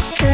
し